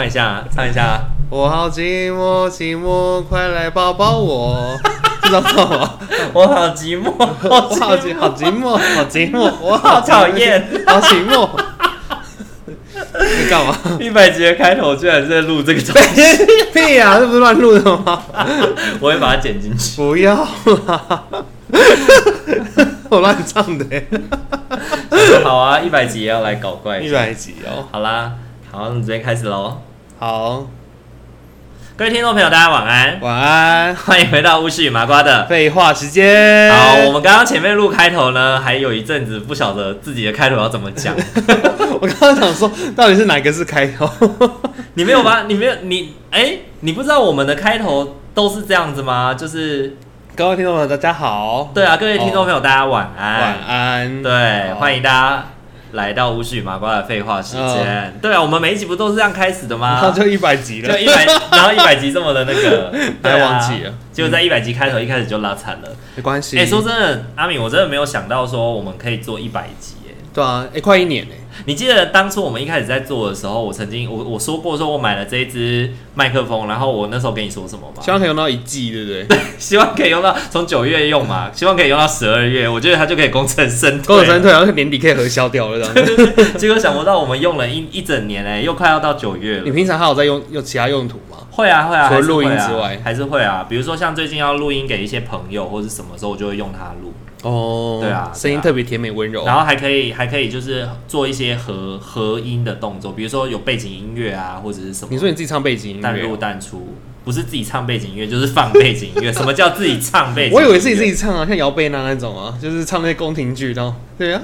唱唱一下，唱一下。我好寂寞，寂寞，快来抱抱我。知道吗？我好寂寞，我好寂，好寂寞，好寂寞，我好讨厌，好寂寞。你干嘛？一百集的开头居然是在录这个东西？屁呀、啊，这不是乱录的吗？我会把它剪进去。不要 我乱唱的。好啊，一百集也要来搞怪。一百集哦，好啦。好，那直接开始喽。好，各位听众朋友，大家晚安。晚安，欢迎回到巫师与麻瓜的废话时间。好，我们刚刚前面录开头呢，还有一阵子不晓得自己的开头要怎么讲。我刚刚想说，到底是哪个是开头？你没有吗？你没有你哎、欸，你不知道我们的开头都是这样子吗？就是各位听众朋友，大家好。对啊，各位听众朋友，大家晚安。晚安。对，欢迎大家。来到巫师与麻瓜的废话时间，对啊，我们每一集不都是这样开始的吗？然 后就一百集了，就一百，然后一百集这么的那个，还忘记了，结果在一百集开头一开始就拉惨了，没关系。哎，说真的，阿敏，我真的没有想到说我们可以做一百集，哎，对啊，哎，快一年哎。你记得当初我们一开始在做的时候，我曾经我我说过说我买了这一支麦克风，然后我那时候跟你说什么吗？希望可以用到一季，对不对？对，希望可以用到从九月用嘛，希望可以用到十二月，我觉得它就可以功成身退，功成身退，然后年底可以核销掉了，这样。对对对。结果想不到我们用了一一整年哎，又快要到九月了。你平常还有在用用其他用途吗？会啊会啊，除了录音之外，还是会啊。比如说像最近要录音给一些朋友或者什么时候，我就会用它录。哦，对啊，声音特别甜美温柔，然后还可以还可以就是做一些合合音的动作，比如说有背景音乐啊，或者是什么。你说你自己唱背景音乐，淡入淡出，不是自己唱背景音乐，就是放 背景音乐。什么叫自己唱背景？我以为是你自己唱啊，像姚贝娜那种啊，就是唱那些宫廷剧，然后对啊，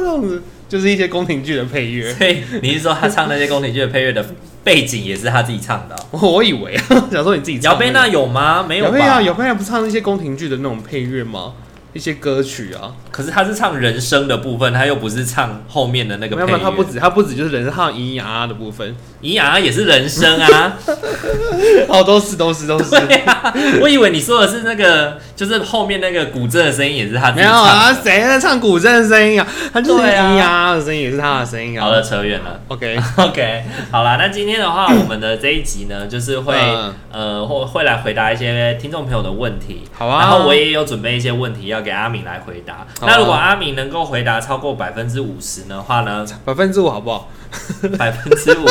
这样子，就是一些宫廷剧的配乐。所以你是说他唱那些宫廷剧的配乐的背景也是他自己唱的？我以为啊，想说你自己唱。姚贝娜有吗？没有吧？姚贝娜不唱那些宫廷剧的那种配乐吗？一些歌曲啊，可是他是唱人声的部分，他又不是唱后面的那个配乐。没有，他不止，他不止就是人声，他有咿咿呀呀的部分，咿呀呀也是人声啊。哦，都是都是都是。对啊，我以为你说的是那个，就是后面那个古筝的声音也是他自己唱的。没有啊，谁在唱古筝的声音啊？他就是咿呀呀的声音也是他的声音啊。好了，扯远了。OK OK，好啦，那今天的话，我们的这一集呢，就是会呃会会来回答一些听众朋友的问题。好啊。然后我也有准备一些问题要。给阿敏来回答。那如果阿敏能够回答超过百分之五十的话呢？百分之五好不好？百分之五。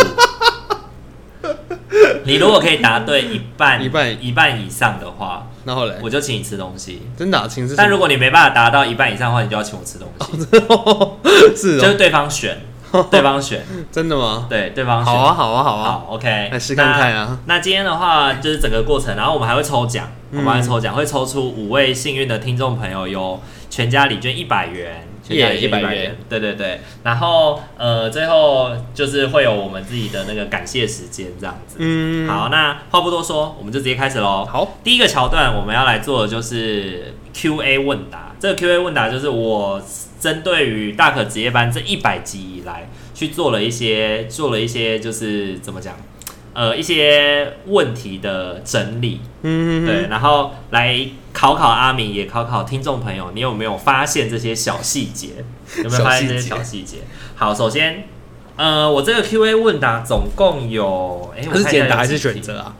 你如果可以答对一半、一半、一半以上的话，那后来我就请你吃东西。真的、啊，请吃。但如果你没办法达到一半以上的话，你就要请我吃东西。是，就是对方选，对方选。真的吗？对，对方选。好啊，好啊，好啊。好，OK，来试看看啊那。那今天的话就是整个过程，然后我们还会抽奖。我们来抽奖，会抽出五位幸运的听众朋友，有全家礼券一百元，全家礼一百元，对对对。然后呃，最后就是会有我们自己的那个感谢时间这样子。嗯，好，那话不多说，我们就直接开始喽。好，第一个桥段我们要来做的就是 Q&A 问答。这个 Q&A 问答就是我针对于大可职业班这一百集以来去做了一些，做了一些就是怎么讲？呃，一些问题的整理，嗯，对，然后来考考阿明，也考考听众朋友，你有没有发现这些小细节？有没有发现这些小细节？好，首先，呃，我这个 Q&A 问答总共有，哎，是简答还是选择啊？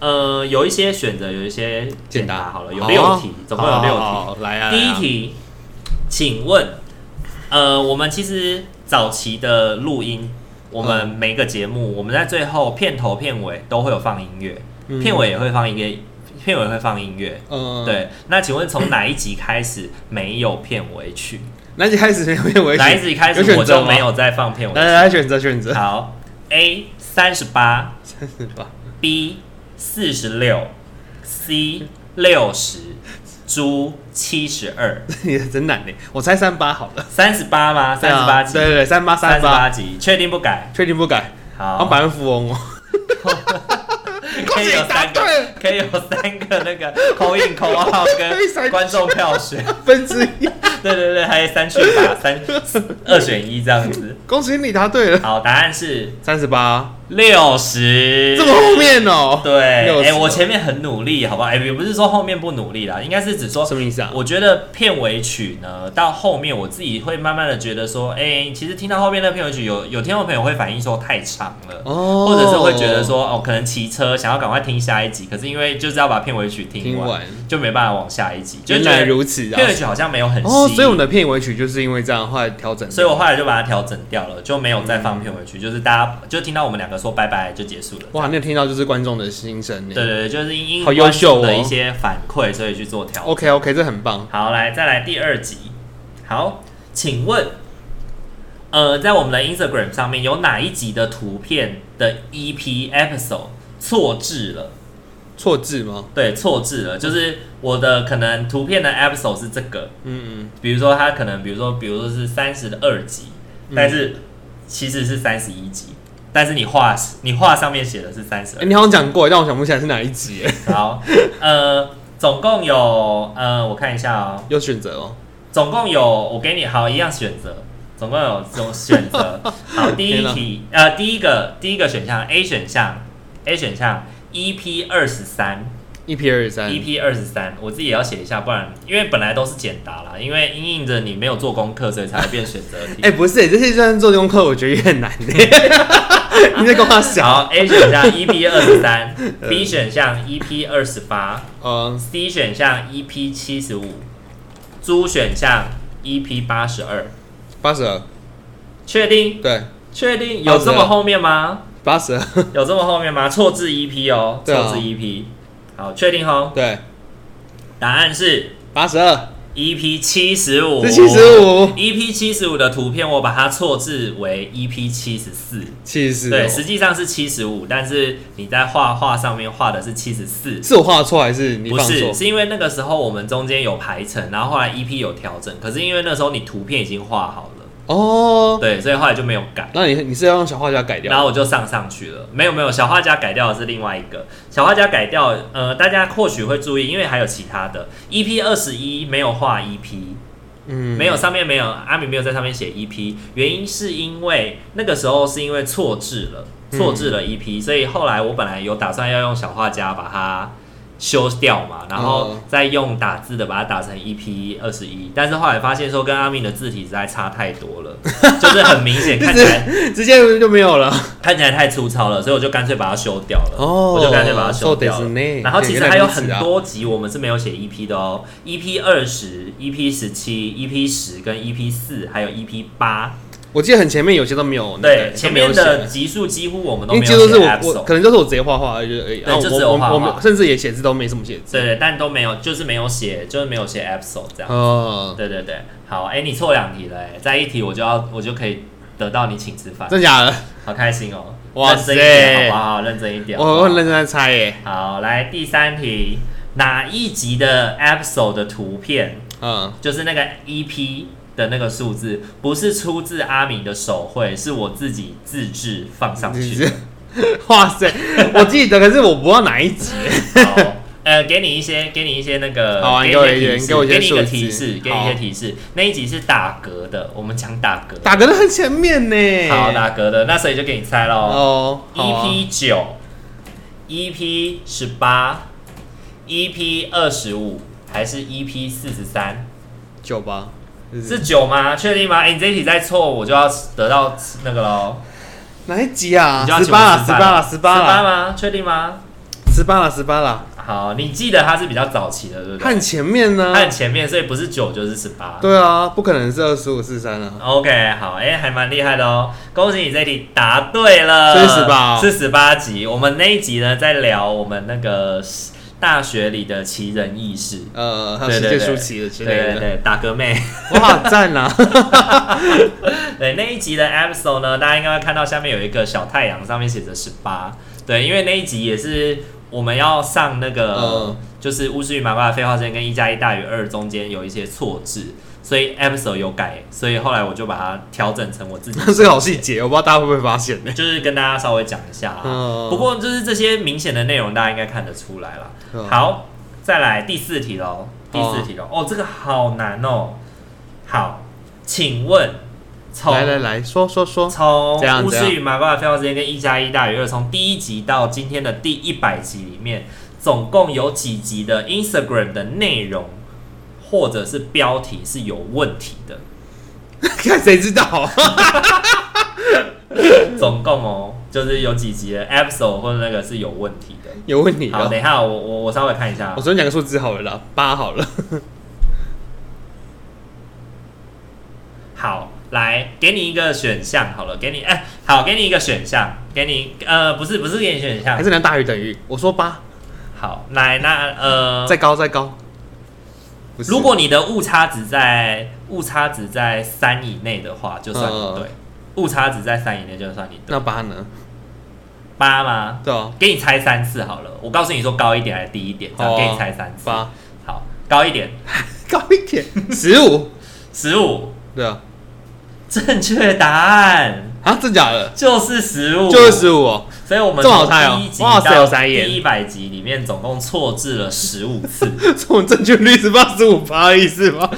呃，有一些选择，有一些简答。好了，有六题，总共有六题。来啊，第一题，请问，呃，我们其实早期的录音。我们每个节目，我们在最后片头片尾都会有放音乐，嗯、片尾也会放一个，片尾会放音乐。嗯，对。那请问从哪一集开始没有片尾曲？哪一集开始没有片尾曲？哪一集开始我就没有再放片尾曲？来来来，选择选择。好，A 三十八，三十八，B 四十六，C 六十。猪七十二，你真难呢。我猜三八好了，三十八吗？三十八集，对对对，三八三十八集，确定不改？确定不改。好，百万富翁哦。可以有三个，可以有三个那个口音口号跟观众票选分之一。对对对，还有三选法，三二选一这样子。恭喜你答对了。好，答案是三十八。六十，这么后面哦？对，哎、欸，我前面很努力，好不好？哎、欸，也不是说后面不努力啦，应该是指说什么意思啊？我觉得片尾曲呢，到后面我自己会慢慢的觉得说，哎、欸，其实听到后面那片尾曲有，有有听众朋友会反映说太长了，哦，或者是会觉得说，哦，可能骑车想要赶快听下一集，可是因为就是要把片尾曲听完，就没办法往下一集。原来如此啊，片尾曲好像没有很哦，所以我们的片尾曲就是因为这样后来调整，所以我后来就把它调整掉了，就没有再放片尾曲，嗯、就是大家就听到我们两个说拜拜就结束了。哇，那听到就是观众的心声。对对对，就是因因好优秀的一些反馈，所以去做调整。OK OK，这很棒。好，来再来第二集。好，请问，呃，在我们的 Instagram 上面有哪一集的图片的 EP episode 错字了？错字吗？对，错字了，就是我的可能图片的 episode 是这个，嗯嗯，比如说它可能，比如说，比如说是三十二集，嗯、但是其实是三十一集。但是你画，你画上面写的是三十二。你好像讲过，但我想不起来是哪一集。好，呃，总共有，呃，我看一下哦、喔，有选择哦。总共有，我给你好一样选择，总共有这种选择。好，第一题，呃，第一个第一个选项 A 选项，A 选项 EP 二十三。EP 二十三，EP 二十三，我自己也要写一下，不然因为本来都是简答啦，因为因应着你没有做功课，所以才会变选择题。哎、欸，不是，这些算做功课，我觉得也很难的。你在跟我小。好，A 选项 EP 二十三，B 选项 EP 二十八，嗯，C 选项 EP 七十五，猪选项 EP 八十二，八十二，确定？对，确定？有这么后面吗？八十二，有这么后面吗？错字 EP 哦，错字 EP。好，确定哦？对，答案是八十二，EP 七十五，是七十五，EP 七十五的图片我把它错字为 EP 七十四，七十四，对，实际上是七十五，但是你在画画上面画的是七十四，是我画错还是你？不是，是因为那个时候我们中间有排程，然后后来 EP 有调整，可是因为那时候你图片已经画好了。哦，对，所以后来就没有改。那你你是要用小画家改掉？然后我就上上去了。没有没有，小画家改掉的是另外一个。小画家改掉，呃，大家或许会注意，因为还有其他的。EP 二十一没有画 EP，嗯，没有上面没有阿米没有在上面写 EP，原因是因为那个时候是因为错字了，错字了 EP，所以后来我本来有打算要用小画家把它。修掉嘛，然后再用打字的把它打成 EP 二十一，但是后来发现说跟阿明的字体实在差太多了，就是很明显 看起来直接就没有了，看起来太粗糙了，所以我就干脆把它修掉了。哦，我就干脆把它修掉了。然后其实还有很多集我们是没有写 EP 的哦，EP 二十、EP 十七、EP 十跟 EP 四，还有 EP 八。我记得很前面有些都没有，对，前面的集数几乎我们都没有写。因为都是我，我可能就是我直接画画而已，对，就只有画画，甚至也写字都没什么写字。对对，但都没有，就是没有写，就是没有写 episode 这样。哦，对对对，好，哎，你错两题了，哎，再一题我就要我就可以得到你请吃饭，真假的？好开心哦！哇塞，好不好？认真一点，我很认真在猜耶。好，来第三题，哪一集的 episode 的图片？嗯，就是那个 EP。的那个数字不是出自阿明的手绘，是我自己自制放上去的。哇塞，我记得，可是我不知道哪一集。好，呃，给你一些，给你一些那个，好，给你一点，给我一些提示，给你一些提示。那一集是打嗝的，我们讲打嗝，打嗝的很前面呢。好，打嗝的，那所以就给你猜喽。哦，EP 九，EP 十八，EP 二十五，还是 EP 四十三？九吧。是九吗？确定吗？哎、欸，你这一题再错，我就要得到那个喽。哪一集啊？十八了，十八了，十八了。十八吗？确定吗？十八了，十八了。好，你记得它是比较早期的，对不对？看前面呢？看前面，所以不是九就是十八。对啊，不可能是二十五、四三啊。OK，好，哎、欸，还蛮厉害的哦，恭喜你这一题答对了。是十八，是十八集。我们那一集呢，在聊我们那个。大学里的奇人异事，呃，还有世界书奇的之类的，对对对，打嗝妹，我好赞啊！对那一集的 episode 呢，大家应该会看到下面有一个小太阳，上面写着十八。对，因为那一集也是我们要上那个就是巫师与麻瓜的废话时间跟一加一大于二中间有一些错字，所以 episode 有改，所以后来我就把它调整成我自己。这个好细节，我不知道大家会不会发现呢？就是跟大家稍微讲一下啊。嗯、不过就是这些明显的内容，大家应该看得出来了。嗯、好，再来第四题喽。第四题喽。哦，这个好难哦。好，请问。来来来说说说，从巫师与麻瓜的废话时间跟一加一大于二，从第一集到今天的第一百集里面，总共有几集的 Instagram 的内容或者是标题是有问题的？看谁知道？总共哦，就是有几集的 episode 或者那个是有问题的，有问题。好，等一下，我我我稍微看一下。我随便讲个数字好了啦，八好了。好。来，给你一个选项好了，给你哎、欸，好，给你一个选项，给你呃，不是不是给你选项，还是能大于等于？我说八，好，来那呃，再高再高，如果你的误差值在误差值在三以内的话，就算你对，误、呃、差值在三以内就算你对。那八呢？八吗？对啊，给你猜三次好了，我告诉你说高一点还是低一点，这样给你猜三次。八，好，高一点，高一点，十五，十五，对啊。正确答案啊，真假的？就是十五，就是十五哦。所以我们从第一集到第一百集里面，总共错字了十五次。这种正确率是八十五趴的意思吗？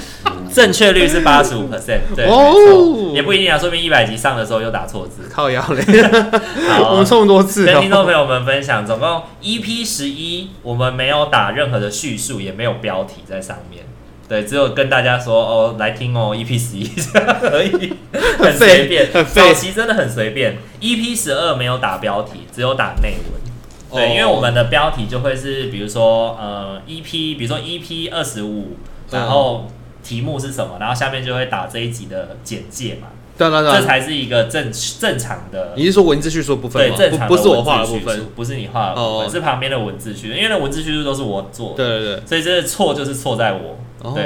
正确率是八十五 percent，对，哦，也不一定啊，说明一百集上的时候又打错字，靠腰嘞。好，我们这么多次，跟听众朋友们分享，总共 EP 十一，我们没有打任何的叙述，也没有标题在上面。对，只有跟大家说哦，来听哦，EP 十一这 样而已，很随便，早期真的很随便。EP 十二没有打标题，只有打内文。对，因为我们的标题就会是，比如说呃，EP，比如说 EP 二十五，然后题目是什么，然后下面就会打这一集的简介嘛。对对对，这才是一个正正常的。你是说文字叙述部分吗？对，正常的不是我画的部分，不是你画的部分，是旁边的文字叙述。因为那文字叙述都是我做的。对对对，所以这个错就是错在我。对，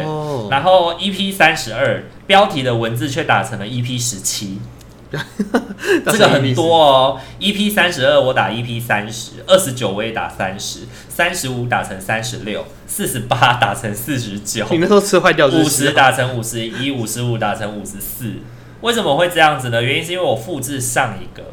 然后 EP 三十二标题的文字却打成了 EP 十七，这个很多哦。EP 三十二我打 EP 三十，二十九我也打三十，三十五打成三十六，四十八打成四十九，你那时候吃坏掉，五十打成五十一，五十五打成五十四。为什么会这样子呢？原因是因为我复制上一个，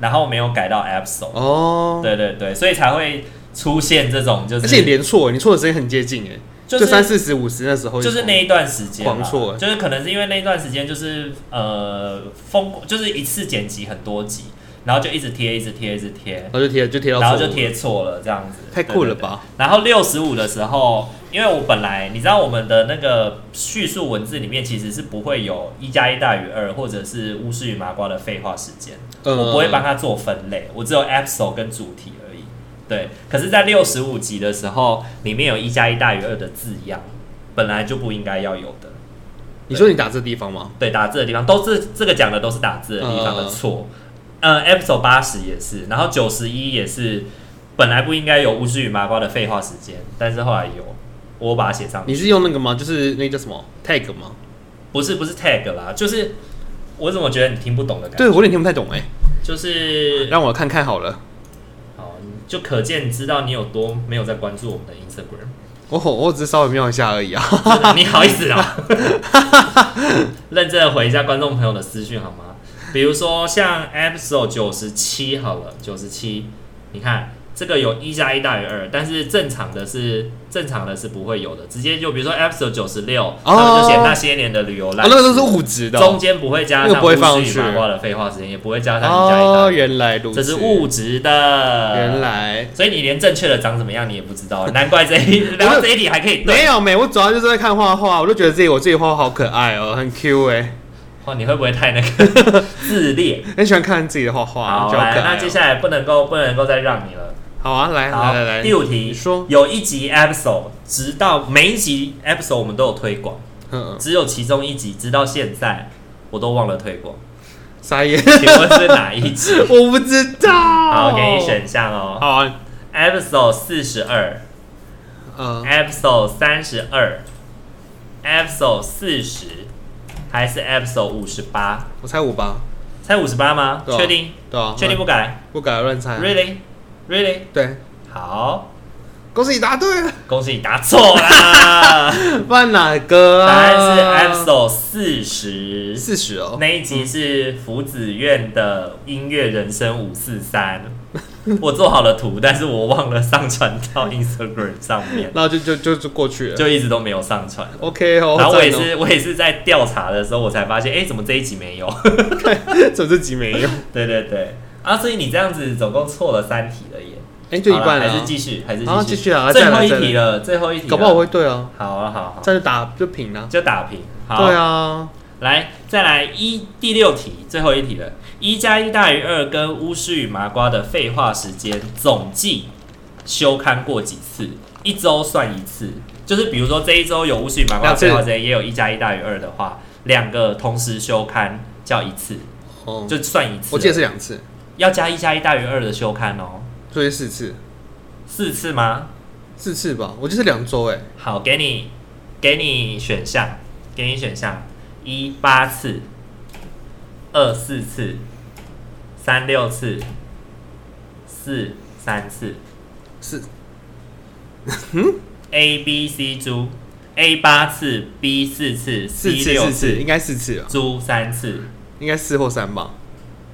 然后没有改到 App Store。哦，对对对，所以才会出现这种就是，而且连错，你错的时间很接近哎。就三四十五十那时候，就是那一段时间狂错，就是可能是因为那一段时间就是呃疯，就是一次剪辑很多集，然后就一直贴，一直贴，一直贴，然后就贴，就贴到，然后就贴错了这样子，太酷了吧？然后六十五的时候，因为我本来你知道我们的那个叙述文字里面其实是不会有一加一大于二，或者是巫师与麻瓜的废话时间，嗯、我不会帮他做分类，我只有 episode 跟主题而已。对，可是，在六十五集的时候，里面有一加一大于二的字样，本来就不应该要有的。你说你打字的地方吗？对，打字的地方都是这个讲的都是打字的地方的错。嗯、episode 八十也是，然后九十一也是，本来不应该有巫师与麻瓜的废话时间，但是后来有，我把它写上。你是用那个吗？就是那个叫什么 tag 吗？不是，不是 tag 啦，就是我怎么觉得你听不懂的感觉？对，我有点听不太懂哎、欸，就是让我看看好了。好就可见知道你有多没有在关注我们的 Instagram。我我只是稍微瞄一下而已啊。你好意思啊？认真的回一下观众朋友的私讯好吗？比如说像 Episode 九十七好了，九十七，你看。这个有一加一大于二，但是正常的是正常的是不会有的，直接就比如说 episode 九十六，他们就写那些年的旅游来，哦，那个都是物质的，中间不会加上巫师与麻瓜的废话时间，也不会加上一加一大哦，原来如此，这是物质的，原来，所以你连正确的长怎么样你也不知道，难怪这一 然后这一题还可以没有没，我主要就是在看画画，我就觉得自己我自己画好可爱哦，很 Q 哎，欸，哇，你会不会太那个 自恋？很喜欢看自己的画画，好，好来，那接下来不能够不能够再让你了。好啊，来好来来来，第五题，说有一集 episode，直到每一集 episode 我们都有推广，嗯，只有其中一集，直到现在我都忘了推广，傻眼，请问是哪一集？我不知道。好，给你选项哦。好啊，episode 四十二，嗯，episode 三十二，episode 四十，还是 episode 五十八？我猜五八，猜五十八吗？确定？对啊，确定不改？不改，乱猜。Really？Really？对，好，恭喜你答对了，恭喜你答错啦！放哪个？答案是 episode 四十，四十哦。那一集是福子苑的音乐人生五四三。我做好了图，但是我忘了上传到 Instagram 上面，然后就就就就过去了，就一直都没有上传。OK 哦。然后我也是我也是在调查的时候，我才发现，哎，怎么这一集没有？怎么这集没有？对对对。啊，所以你这样子总共错了三题了耶。哎，就一半了，还是继续，还是继续啊？继续啊！最后一题了，最后一题，搞不好我会对啊。好啊，好好，再打就平了，就打平。好，对啊，来，再来一第六题，最后一题了。一加一大于二跟巫师与麻瓜的废话时间总计休刊过几次？一周算一次，就是比如说这一周有巫师与麻瓜的废话时间，也有一加一大于二的话，两个同时休刊叫一次，哦，就算一次。我记得是两次，要加一加一大于二的休刊哦。所以四次，四次吗？四次吧，我就是两周哎。好，给你，给你选项，给你选项：一八次，二四次，三六次，四三次。四，嗯？A B C 猪，A 八次，B 四次，C 六次，应该四次啊。猪三次，应该四或三吧？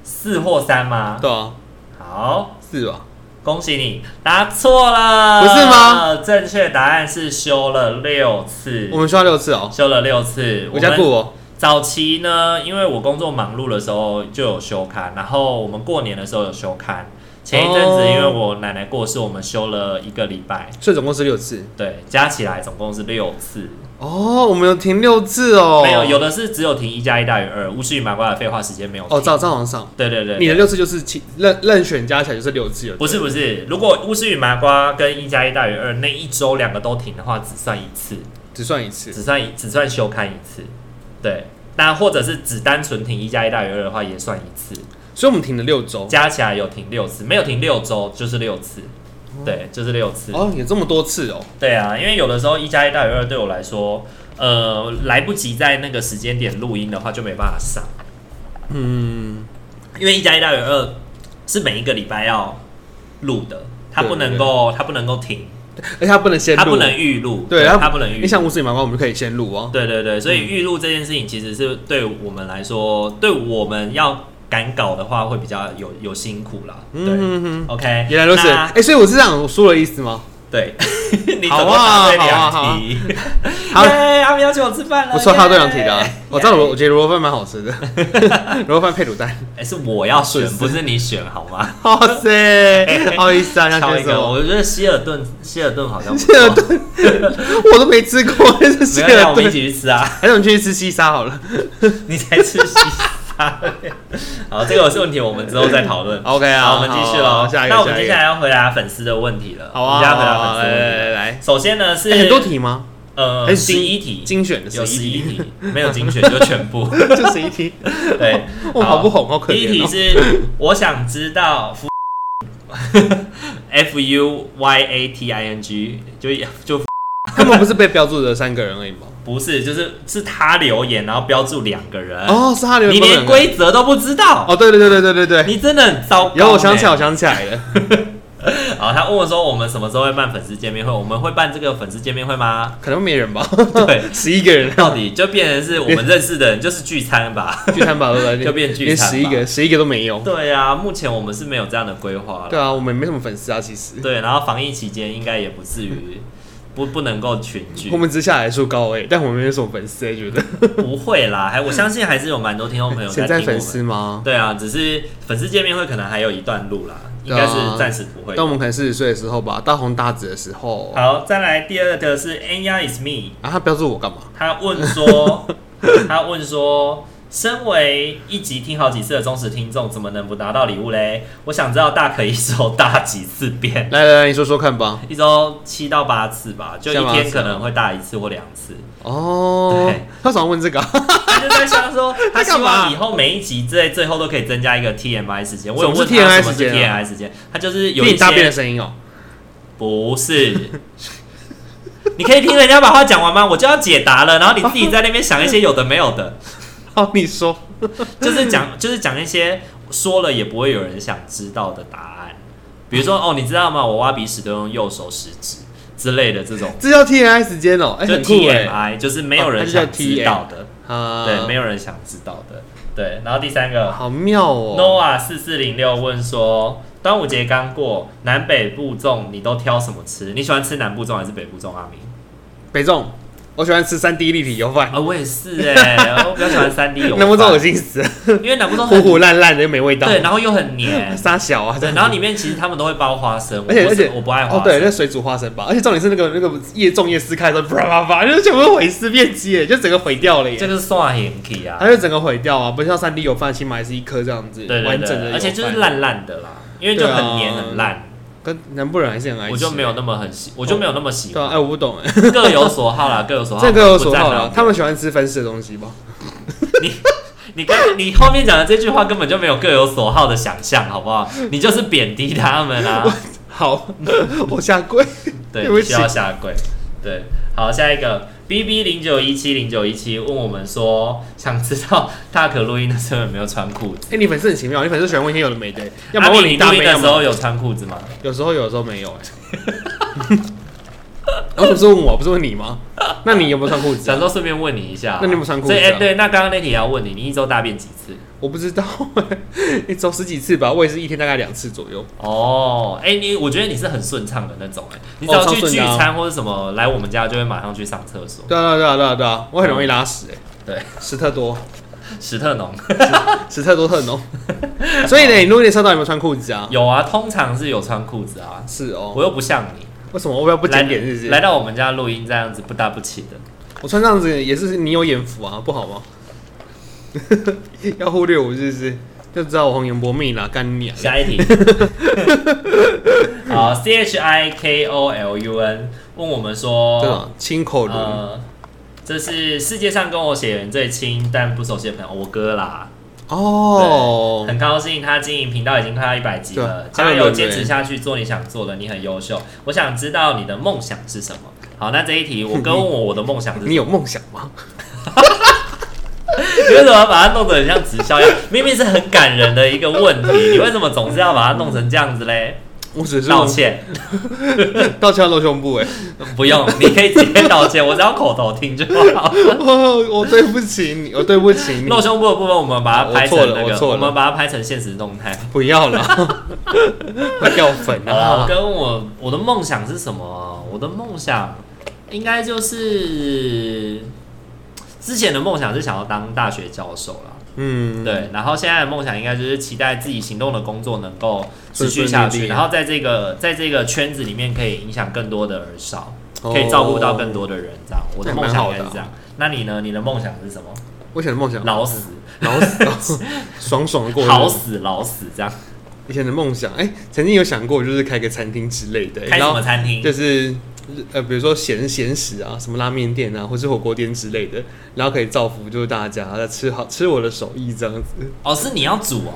四或三吗？对啊。好，四吧。恭喜你答错了，不是吗？正确答案是修了六次。我们修了六次哦，修了六次。我家不哦。早期呢，因为我工作忙碌的时候就有休刊，然后我们过年的时候有休刊。前一阵子因为我奶奶过世，我们休了一个礼拜，所以总共是六次。对，加起来总共是六次。哦，我们有停六次哦。没有，有的是只有停一加一大于二。巫师与麻瓜的废话时间没有。哦，照照常上。对对对，你的六次就是任任选加起来就是六次了。不是不是，如果巫师与麻瓜跟一加一大于二那一周两个都停的话，只算一次，只算一次，只算一只算休刊一次。对，那或者是只单纯停一加一大于二的话，也算一次。所以我们停了六周，加起来有停六次，没有停六周就是六次。对，就是六次哦，有这么多次哦。对啊，因为有的时候一加一大于二对我来说，呃，来不及在那个时间点录音的话，就没办法上。嗯，因为一加一大于二是每一个礼拜要录的，它不能够，它不能够停，而且他不能先录，它不能预录，对，它不能预。你像巫师与麻瓜，我们就可以先录哦。对对对，所以预录这件事情其实是对我们来说，对我们要。赶稿的话会比较有有辛苦啦，对，OK，原来如此，哎，所以我是这样，我输了意思吗？对，好啊，好啊，好啊，好，阿明要请我吃饭了，不错，他都两题的，我知道我我觉得萝卜饭蛮好吃的，萝卜饭配卤蛋，哎，是我要选，不是你选好吗？哇塞，不好意思啊，挑一个，我觉得希尔顿，希尔顿好像，希尔顿，我都没吃过，是希尔顿，我们一起去吃啊，还是我们去吃西沙好了，你才吃西沙。好，这个有问题，我们之后再讨论。OK 啊，我们继续喽。那我们接下来要回答粉丝的问题了。好啊，要回答粉丝问题。来来来，首先呢是很多题吗？呃，十一题精选的，有十一题，没有精选就全部，就十一题。对，我好不红，好可怜。第一题是我想知道，F U Y A T I N G，就就根本不是被标注的三个人而已吗？不是，就是是他留言，然后标注两个人。哦，是他留言，你连规则都不知道。哦，对对对对对对对，你真的很糟糕。有，我想起来，我想起来了。好，他问我说：“我们什么时候会办粉丝见面会？我们会办这个粉丝见面会吗？”可能没人吧。对，十一个人，到底就变成是我们认识的人，就是聚餐吧？聚餐吧？就变聚餐。十一个，十一个都没有。对啊，目前我们是没有这样的规划了。对啊，我们没什么粉丝啊，其实。对，然后防疫期间应该也不至于。不不能够群聚，我们之下来说高诶，但我们没有什么粉丝，觉得 不会啦，还我相信还是有蛮多听众朋友在听粉丝吗？对啊，只是粉丝见面会可能还有一段路啦，应该是暂时不会。但我们可能四十岁的时候吧，大红大紫的时候。好，再来第二个是 Anya is me 啊，他标注我干嘛？他问说，他问说。身为一集听好几次的忠实听众，怎么能不拿到礼物嘞？我想知道大可一周大几次便？来来来，你说说看吧。一周七到八次吧，就一天可能会大一次或两次。哦，对，他怎么问这个？他就在想说，他希望以后每一集在最后都可以增加一个 TMI 时间。我有问他什么是 TMI 时间，他就是有一些大便的声音哦。不是，你可以听人家把话讲完吗？我就要解答了，然后你自己在那边想一些有的没有的。好，你说，就是讲，就是讲一些说了也不会有人想知道的答案。比如说，哦，你知道吗？我挖鼻屎都用右手食指，之类的这种，这叫 TMI 时间哦，哎，就很酷哎，TMI，就是没有人想知道的，啊，对，没有人想知道的，对。然后第三个，好妙哦，Noah 四四零六问说，端午节刚过，南北部粽你都挑什么吃？你喜欢吃南部粽还是北部粽？阿明，北粽。我喜欢吃三 D 立体油饭。啊，我也是哎，我比较喜欢三 D 油饭。南部粽恶心死了，因为南部粽糊糊烂烂的又没味道，对，然后又很黏，沙小啊，对，然后里面其实他们都会包花生，而且而且我不爱花生，哦对，那水煮花生吧，而且重点是那个那个叶粽叶撕开的时候，啪啪啪，就全部毁尸灭迹，就整个毁掉了耶，这个是刷盐体啊，它就整个毁掉啊，不像三 D 油饭，起码还是一颗这样子，对对对，而且就是烂烂的啦，因为就很黏很烂。跟南部人还是很爱吃，我就没有那么很喜，我就没有那么喜欢。对啊，哎，我不懂哎，各有所好啦，各有所好。这各有所好啦，他们喜欢吃分食的东西吧？你你刚你后面讲的这句话根本就没有各有所好的想象，好不好？你就是贬低他们啊！好，我下跪，对，你需要下跪。对，好，下一个 B B 零九一七零九一七问我们说，想知道大可录音的时候有没有穿裤子？哎，你粉丝很奇妙，你粉丝喜欢问一些有的没的。要么问你录音的时候有穿裤子吗？有时候有，时候没有。哎，我不是问我，不是问你吗？那你有没有穿裤子？想说顺便问你一下，那你有没有穿裤子？哎，对，那刚刚那题也要问你，你一周大便几次？我不知道，你走十几次吧，我也是一天大概两次左右。哦，哎，你我觉得你是很顺畅的那种，哎，你只要去聚餐或者什么来我们家，就会马上去上厕所。对啊对啊对啊对啊，我很容易拉屎，哎，对，屎特多，屎特浓，屎特多特浓。所以呢，你如果你车到有没有穿裤子啊？有啊，通常是有穿裤子啊。是哦，我又不像你，为什么我要不检点日子？来到我们家录音这样子不搭不起的，我穿这样子也是你有眼福啊，不好吗？要忽略我，是不是？就知道我红颜薄命啦，干你啊！下一题。好，C H I K O L U N 问我们说，亲口轮、呃，这是世界上跟我血缘最亲但不熟悉的朋友，我哥啦。哦，很高兴他经营频道已经快要一百集了，加油，坚持下去做你想做的，你很优秀。我想知道你的梦想是什么？好，那这一题，我哥 问我我的梦想是？你有梦想吗？你为什么要把它弄得很像直销一样？明明是很感人的一个问题，你为什么总是要把它弄成这样子嘞？我只是道歉，道歉要露胸部哎，不用，你可以直接道歉，我只要口头听就好。我对不起你，我对不起你。露胸部的部分，我们把它拍成那个，我们把它拍成现实动态。不要了，会掉粉啊！我跟我我的梦想是什么？我的梦想应该就是。之前的梦想是想要当大学教授啦，嗯，对，然后现在的梦想应该就是期待自己行动的工作能够持续下去，然后在这个在这个圈子里面可以影响更多的儿少，可以照顾到更多的人，这样。我的梦想应该是这样。那你呢？你的梦想是什么？我以前的梦想老死，老死，老死，爽爽的过，好死老死这样。以前的梦想，哎，曾经有想过就是开个餐厅之类的，开什么餐厅？就是。呃，比如说咸咸食啊，什么拉面店啊，或是火锅店之类的，然后可以造福就是大家在吃好吃我的手艺这样子。哦，是你要煮哦。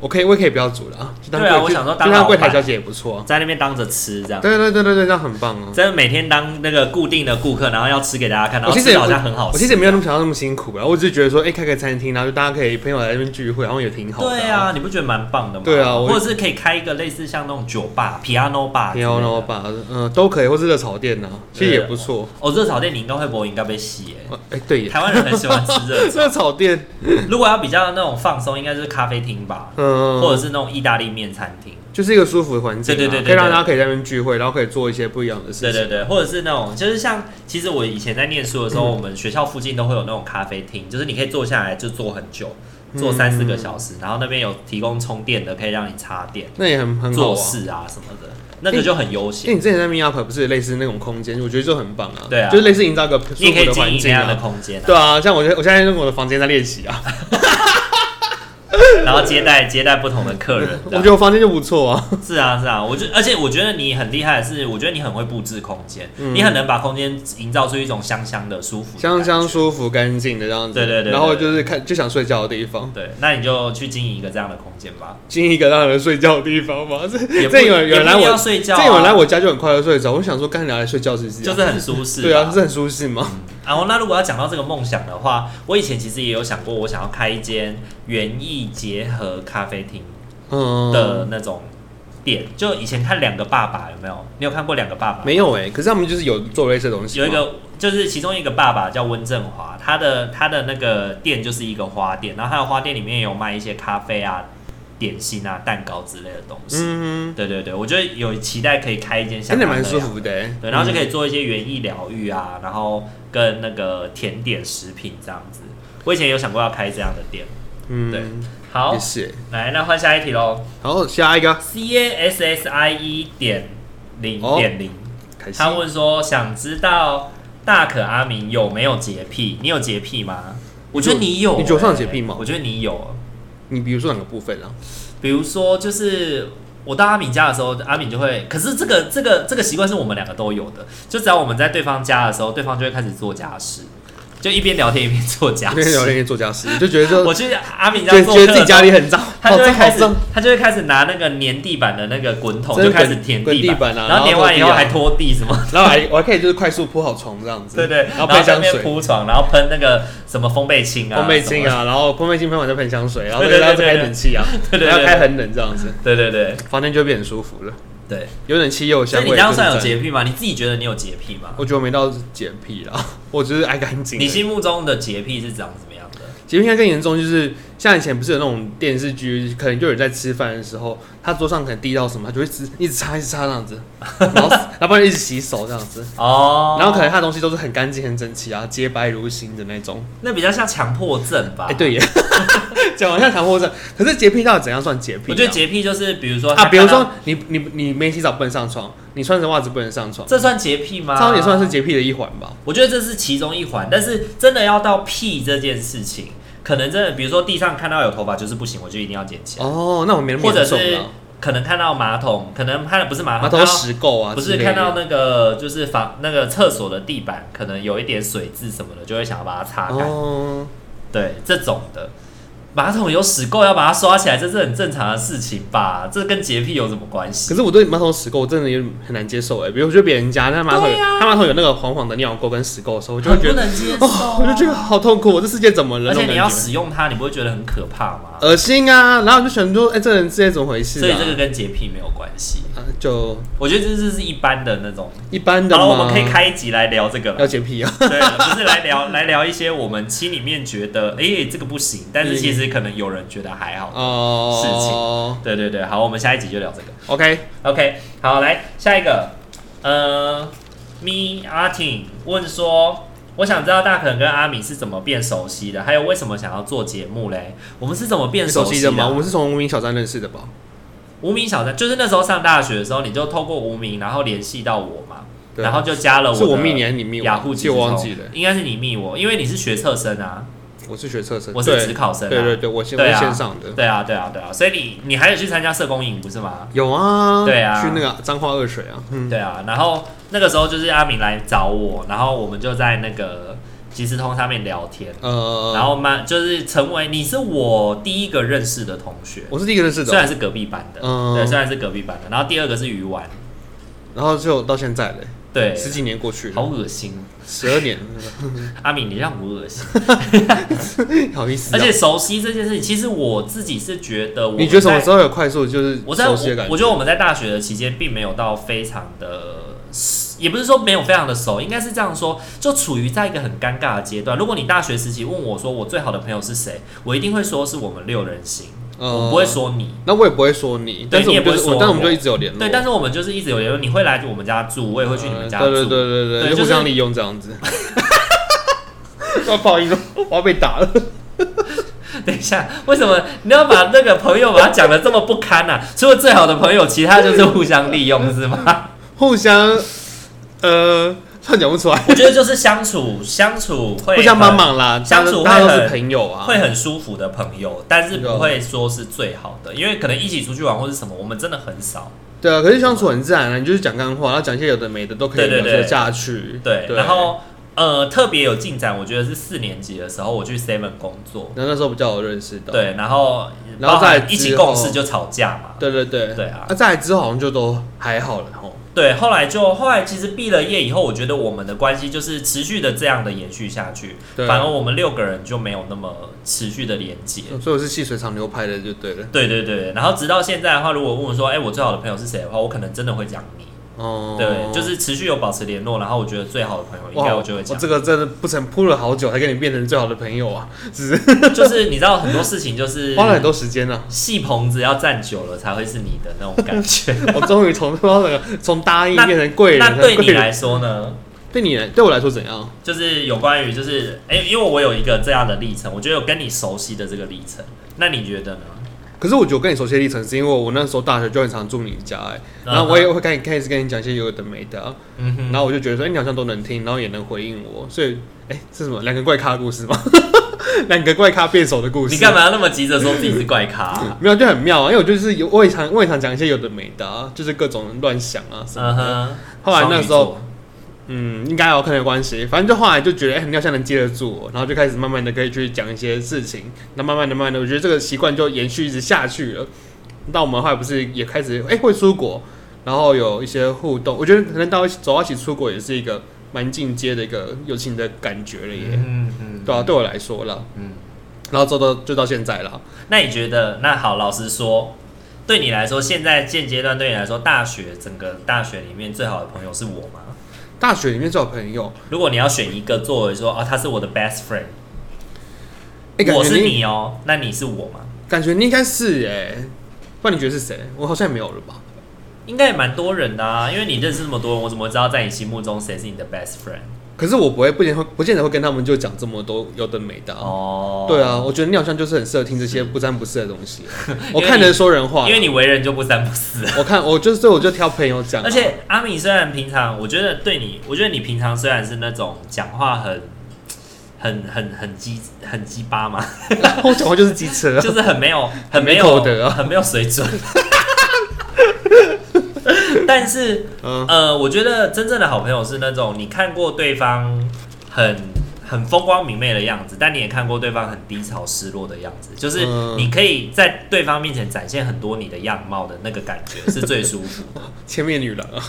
我可以，我也可以不要煮了啊。对啊，我想说当柜台小姐也不错，在那边当着吃这样。对对对对对，这样很棒啊！真的每天当那个固定的顾客，然后要吃给大家看，然后吃好像很好吃。我其实也没有那么想要那么辛苦啊，我只是觉得说，哎，开个餐厅，然后就大家可以朋友来这边聚会，然后也挺好的。对啊，你不觉得蛮棒的吗？对啊，或者是可以开一个类似像那种酒吧、Piano Bar，Piano Bar，嗯，都可以，或是热炒店呐，其实也不错。哦，热炒店你应该会不会应该被洗？哎，哎，对，台湾人很喜欢吃热 热炒店。如果要比较那种放松，应该就是咖啡厅吧，嗯，或者是那种。意大利面餐厅就是一个舒服的环境，对对对，可以让大家可以在那边聚会，然后可以做一些不一样的事情，对对对，或者是那种就是像，其实我以前在念书的时候，我们学校附近都会有那种咖啡厅，就是你可以坐下来就坐很久，坐三四个小时，然后那边有提供充电的，可以让你插电，那也很很好做事啊什么的，那个就很悠闲。因为你之前在 Meetup 不是类似那种空间，我觉得就很棒啊，对啊，就是类似营造一个舒服的环境啊的空间，对啊，像我现我现在用我的房间在练习啊。然后接待接待不同的客人，我觉得我房间就不错啊。是啊是啊，我觉而且我觉得你很厉害的是，我觉得你很会布置空间，你很能把空间营造出一种香香的舒服，香香舒服干净的这样子。对对对。然后就是看就想睡觉的地方。对，那你就去经营一个这样的空间吧。经营一个让人睡觉的地方吧。这这有人来我睡觉，这有人来我家就很快乐睡着。我想说，干啥来睡觉是不是？就是很舒适。对啊，是很舒适吗？然后，那如果要讲到这个梦想的话，我以前其实也有想过，我想要开一间园艺结合咖啡厅的那种店，就以前看两个爸爸有没有？你有看过两个爸爸？没有哎、欸，可是他们就是有做类似的东西。有一个就是其中一个爸爸叫温振华，他的他的那个店就是一个花店，然后他的花店里面有卖一些咖啡啊、点心啊、蛋糕之类的东西。嗯，对对对，我觉得有期待可以开一间像，真的蛮舒服的。对，然后就可以做一些园艺疗愈啊，然后跟那个甜点食品这样子。我以前有想过要开这样的店。嗯，对。好，谢谢。来，那换下一题喽。好，下一个。C A S S I E 点零点零，他问说，想知道大可阿明有没有洁癖？你有洁癖吗？我觉得你有、欸。你有上洁癖吗？我觉得你有。你比如说哪个部分啊？比如说，就是我到阿敏家的时候，阿敏就会。可是这个这个这个习惯是我们两个都有的。就只要我们在对方家的时候，对方就会开始做家事。就一边聊天一边做家事，一边聊天一边做家事，就觉得说，我去阿明家做，觉得自己家里很脏，他就会开始，他就会开始拿那个粘地板的那个滚筒，就开始舔地板，然后粘完以后还拖地什么，然后还我还可以就是快速铺好床这样子，对对，然后喷香水。铺床，然后喷那个什么风倍清啊，风倍清啊，然后风倍清喷完就喷香水，然后对然后开冷气啊，对对，要开很冷这样子，对对对，房间就会变很舒服了。对，有点气又香。所以你这样算有洁癖吗？你自己觉得你有洁癖吗？我觉得我没到洁癖啦，我只是爱干净。你心目中的洁癖是长怎么样的？洁癖应该更严重，就是像以前不是有那种电视剧，可能就有人在吃饭的时候，他桌上可能滴到什么，他就会一直一直擦一直擦这样子，然后然后不然一直洗手这样子。哦。然后可能他的东西都是很干净很整齐啊，洁白如新的那种。那比较像强迫症吧？哎，对耶。讲完像强迫症，可是洁癖到底怎样算洁癖？我觉得洁癖就是，比如说啊，比如说你你你没洗澡不能上床，你穿着袜子不能上床，这算洁癖吗？这也算是洁癖的一环吧。我觉得这是其中一环，但是真的要到癖这件事情，可能真的，比如说地上看到有头发就是不行，我就一定要捡起来。哦，那我没那么严重。或者是可能看到马桶，可能看的不是马桶，马桶石垢啊，不是看到那个就是房那个厕所的地板，可能有一点水渍什么的，就会想要把它擦干。哦，对，这种的。马桶有屎垢，要把它刷起来，这是很正常的事情吧？这跟洁癖有什么关系？可是我对马桶屎垢真的有很难接受哎。比如说别人家那马桶，他马桶有那个黄黄的尿垢跟屎垢的时候，我就会觉得不能接受，我就觉得好痛苦。我这世界怎么了？而且你要使用它，你不会觉得很可怕吗？恶心啊！然后我就想说，哎，这人世界怎么回事？所以这个跟洁癖没有关系。就我觉得这是是一般的那种一般的。然后我们可以开一集来聊这个，要洁癖啊？对，不是来聊来聊一些我们心里面觉得，哎，这个不行，但是其实。可能有人觉得还好的事情，oh. 对对对，好，我们下一集就聊这个。OK OK，好，来下一个，呃，Me 阿婷问说，我想知道大可跟阿米是怎么变熟悉的，还有为什么想要做节目嘞？我们是怎么变熟悉的吗？我们是从无名小站认识的吧？无名小站就是那时候上大学的时候，你就透过无名，然后联系到我嘛，然后就加了我。是我密你还是你密我？雅虎，就忘记了，应该是你密我，因为你是学测生啊。我是学测生，我是职考生。对对对，我先线上的。对啊对啊对啊，所以你你还有去参加社工营不是吗？有啊，对啊，去那个彰化二水啊。对啊，然后那个时候就是阿明来找我，然后我们就在那个即时通上面聊天。呃，然后慢就是成为你是我第一个认识的同学，我是第一个认识的，虽然是隔壁班的，嗯，对，虽然是隔壁班的。然后第二个是鱼丸，然后就到现在了。对，十几年过去了，好恶心，十二年。阿敏，你让我恶心，好意思。而且熟悉这件事情，其实我自己是觉得，你觉得什么时候有快速就是熟悉的感觉？我觉得我们在大学的期间，并没有到非常的，也不是说没有非常的熟，应该是这样说，就处于在一个很尴尬的阶段。如果你大学时期问我说我最好的朋友是谁，我一定会说是我们六人行。我不会说你，那我也不会说你，但是你也不会说，但是我们就一直有联络。对，但是我们就是一直有联络。你会来我们家住，我也会去你们家住。对对对对对，就互相利用这样子。不好意思，我要被打了。等一下，为什么你要把那个朋友把他讲的这么不堪呢？除了最好的朋友，其他就是互相利用，是吗？互相，呃。他讲不出来，我觉得就是相处相处会互相帮忙啦，相处会很朋友啊，会很舒服的朋友，但是不会说是最好的，因为可能一起出去玩或是什么，我们真的很少。对啊，可是相处很自然啊，你就是讲干话，然后讲一些有的没的都可以聊得下去。对，然后呃，特别有进展，我觉得是四年级的时候，我去 Seven 工作，那那时候比较有认识的。对，然后然后再一起共事就吵架嘛。对对对对啊，那再来之后好像就都还好了吼。对，后来就后来其实毕了业以后，我觉得我们的关系就是持续的这样的延续下去。对，反而我们六个人就没有那么持续的连接。所以我是细水长流派的，就对了。对对对，然后直到现在的话，如果问我说，哎，我最好的朋友是谁的话，我可能真的会讲你。哦，对，就是持续有保持联络，然后我觉得最好的朋友应该我就会讲。我这个真的不曾铺了好久才跟你变成最好的朋友啊，只是 就是你知道很多事情就是花了很多时间呢。戏棚子要站久了才会是你的那种感觉。我终于从那个从答应变成贵人。那对你来说呢？对你来对我来说怎样？就是有关于就是哎，因为我有一个这样的历程，我觉得有跟你熟悉的这个历程，那你觉得呢？可是我觉得我跟你熟悉的历程，是因为我那时候大学就很常住你家哎、欸，然后我也会跟你开始跟你讲一些有的没的、啊，嗯哼，然后我就觉得说，哎、欸，你好像都能听，然后也能回应我，所以，哎、欸，是什么两个怪咖的故事吗？两个怪咖 变手的故事？你干嘛要那么急着说自己是怪咖、啊？没有，就很妙啊，因为我就是有我也常我也常讲一些有的没的、啊，就是各种乱想啊什么的。Uh huh, 后来那时候。嗯，应该有可能有关系。反正就后来就觉得，哎、欸，你好像能接得住我，然后就开始慢慢的可以去讲一些事情。那慢慢的、慢慢的，我觉得这个习惯就延续一直下去了。到我们后来不是也开始，哎、欸，会出国，然后有一些互动。我觉得可能到走到一起出国也是一个蛮进阶的一个友情的感觉了耶。嗯嗯，嗯对啊，对我来说了。嗯，然后走到就到现在了。那你觉得？那好，老实说，对你来说，现在现阶段对你来说，大学整个大学里面最好的朋友是我吗？大学里面最好朋友，如果你要选一个作为说，啊，他是我的 best friend，欸，我是你哦，那你是我吗？感觉你应该是哎，不然你觉得是谁？我好像也没有了吧？应该也蛮多人的啊，因为你认识那么多人，我怎么知道在你心目中谁是你的 best friend？可是我不会，不见会，不见得会跟他们就讲这么多有的没的哦。对啊，我觉得你好像就是很适合听这些不三不四的东西。我看人说人话，因为你为人就不三不四。我看我就是，所以我就挑朋友讲。而且阿米虽然平常，我觉得对你，我觉得你平常虽然是那种讲话很、很、很、很鸡、很鸡巴嘛，我讲话就是机车，就是很没有、很没有德、很没有水准。但是，嗯、呃，我觉得真正的好朋友是那种你看过对方很很风光明媚的样子，但你也看过对方很低潮失落的样子，就是你可以在对方面前展现很多你的样貌的那个感觉是最舒服的。千面女郎啊。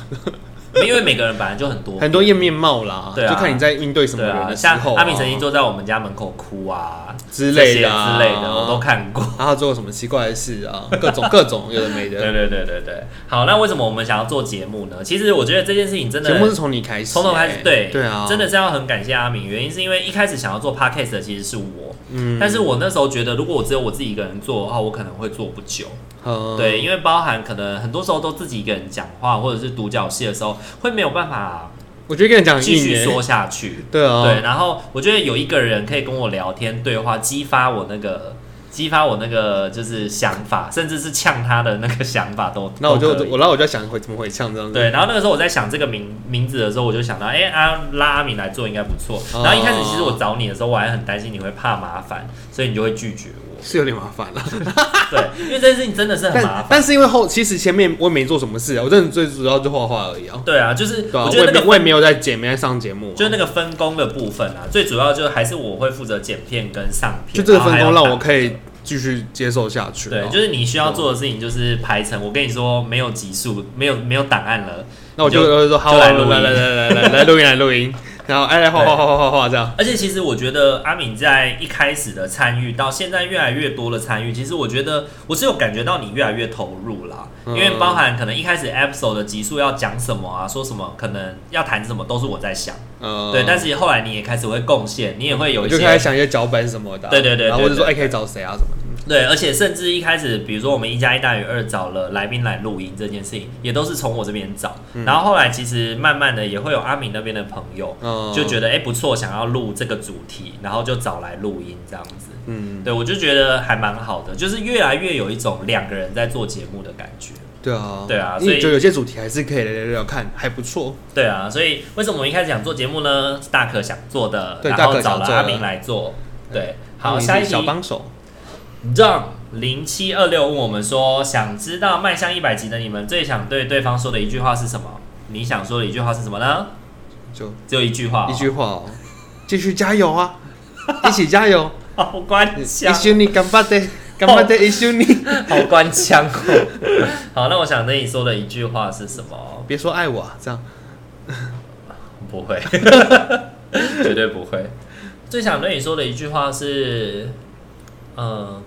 因为每个人本来就很多很多样面貌啦，对啊，就看你在应对什么人的时候。像阿敏曾经坐在我们家门口哭啊之类的、啊、之类的，我都看过。然后做过什么奇怪的事啊？各种各种有的没的。对对对对对。好，那为什么我们想要做节目呢？其实我觉得这件事情真的，节目是从你开始，从头开始。对对啊，真的是要很感谢阿敏，原因是因为一开始想要做 podcast 的其实是我，嗯，但是我那时候觉得，如果我只有我自己一个人做的话，我可能会做不久。嗯、对，因为包含可能很多时候都自己一个人讲话，或者是独角戏的时候，会没有办法。我觉得跟你讲继续说下去。对啊，对，然后我觉得有一个人可以跟我聊天对话，激发我那个。激发我那个就是想法，甚至是呛他的那个想法都。那我就我然后我就在想会怎么会呛这样子。对，然后那个时候我在想这个名名字的时候，我就想到，哎、欸，啊拉阿敏来做应该不错。哦、然后一开始其实我找你的时候，我还很担心你会怕麻烦，所以你就会拒绝我。是有点麻烦了。对，因为这件事情真的是很麻烦。但是因为后其实前面我也没做什么事啊，我真的最主要就画画而已啊。对啊，就是我觉得那个我也没有在剪，没在上节目、啊，就是那个分工的部分啊，最主要就是还是我会负责剪片跟上片。就这个分工让我可以。继续接受下去。对，就是你需要做的事情就是排程。我跟你说，没有集数，没有没有档案了，那我就就说好，来录，来来来来来来录音来录音，然后哎来画画画画画画这样。而且其实我觉得阿敏在一开始的参与到现在越来越多的参与，其实我觉得我是有感觉到你越来越投入啦。因为包含可能一开始 episode 的集数要讲什么啊，说什么，可能要谈什么，都是我在想。嗯，对。但是后来你也开始会贡献，你也会有一些，就开始想一些脚本什么的。对对对。然后或者说，哎，可以找谁啊什么的。对，而且甚至一开始，比如说我们一加一大于二找了来宾来录音这件事情，也都是从我这边找。然后后来其实慢慢的也会有阿明那边的朋友，就觉得哎不错，想要录这个主题，然后就找来录音这样子。嗯，对，我就觉得还蛮好的，就是越来越有一种两个人在做节目的感觉。对啊，对啊，所以就有些主题还是可以来聊聊看，还不错。对啊，所以为什么我们一开始想做节目呢？是大可想做的，然后找了阿明来做。对，好，下一题小帮手，让零七二六问我们说，想知道迈向一百集的你们最想对对方说的一句话是什么？你想说的一句话是什么呢？就只有一句话，一句话哦，继续加油啊，一起加油，好官腔，一绪に顽张って。干嘛的一绪に，好官腔哦。好，那我想跟你说的一句话是什么？ 别说爱我、啊，这样不会，绝对不会。最想对你说的一句话是，嗯、呃，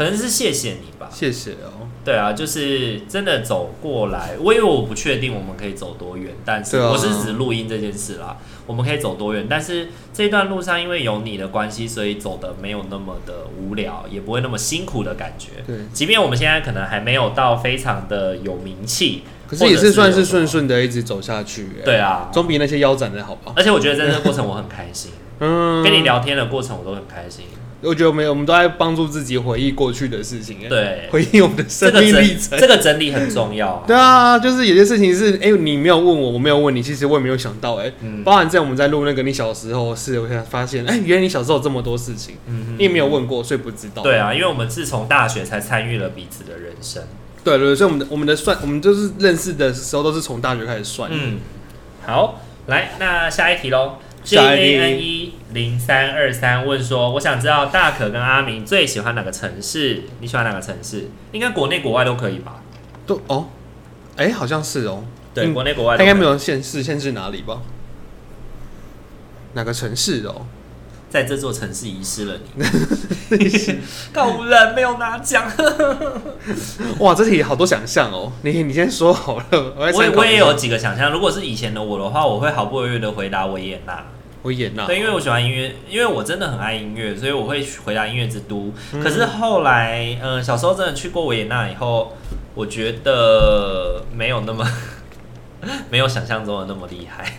可能是谢谢你吧。谢谢哦。对啊，就是真的走过来，我因为我不确定我们可以走多远，但是我是指录音这件事啦，我们可以走多远，但是这段路上因为有你的关系，所以走的没有那么的无聊，也不会那么辛苦的感觉。对，即便我们现在可能还没有到非常的有名气，可是也是算是顺顺的一直走下去。对啊，总比那些腰斩的好吧？而且我觉得在这个过程我很开心，嗯，跟你聊天的过程我都很开心。我觉得没有，我们都在帮助自己回忆过去的事情。对，回忆我们的生命历程。这个整 理很重要啊。对啊，就是有些事情是，哎、欸，你没有问我，我没有问你，其实我也没有想到，哎、嗯，包含在我们在录那个你小时候是，我才发现，哎、欸，原来你小时候有这么多事情，嗯哼，你也没有问过，所以不知道。对啊，因为我们自从大学才参与了彼此的人生。对对，所以我们的我们的算，我们就是认识的时候都是从大学开始算。嗯，好，来，那下一题喽。J A N E 零三二三问说：“我想知道大可跟阿明最喜欢哪个城市？你喜欢哪个城市？应该国内国外都可以吧？都哦，哎、欸，好像是哦。对，嗯、国内国外应该没有限制，限制哪里吧？哪个城市哦？在这座城市遗失了你，告五人没有拿奖。哇，这题好多想象哦。你你先说好了，我我，我也有几个想象。如果是以前的我的话，我会毫不犹豫的回答维也纳。维也纳，对，因为我喜欢音乐，因为我真的很爱音乐，所以我会回答音乐之都。嗯、可是后来，嗯、呃，小时候真的去过维也纳以后，我觉得没有那么 没有想象中的那么厉害。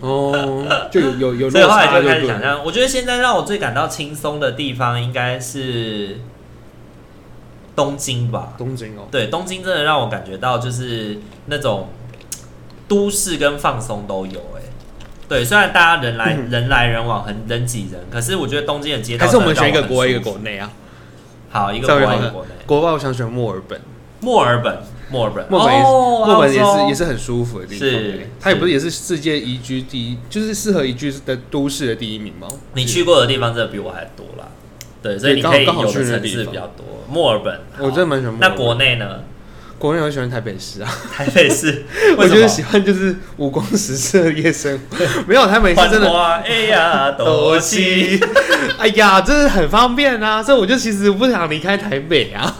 哦，就有有有，所以后来就开始想象。我觉得现在让我最感到轻松的地方应该是东京吧。东京哦，对，东京真的让我感觉到就是那种都市跟放松都有。哎，对，虽然大家人来、嗯、人来人往，很人挤人，可是我觉得东京的街道还是我们选一个国外一个国内啊。好，一个国外一个国内。国外我想选墨尔本。墨尔本。墨尔本，墨尔本，墨尔本也是也是很舒服的地方。是，它也不是也是世界宜居第一，就是适合宜居的都市的第一名吗？你去过的地方真的比我还多啦。对，所以你可以有的城市比较多。墨尔本，我真的蛮喜欢。那国内呢？国内我喜欢台北市啊，台北市，我觉得喜欢就是五光十色的夜生活，没有台北市真的。哎呀，多西，哎呀，真的很方便啊，所以我就其实不想离开台北啊。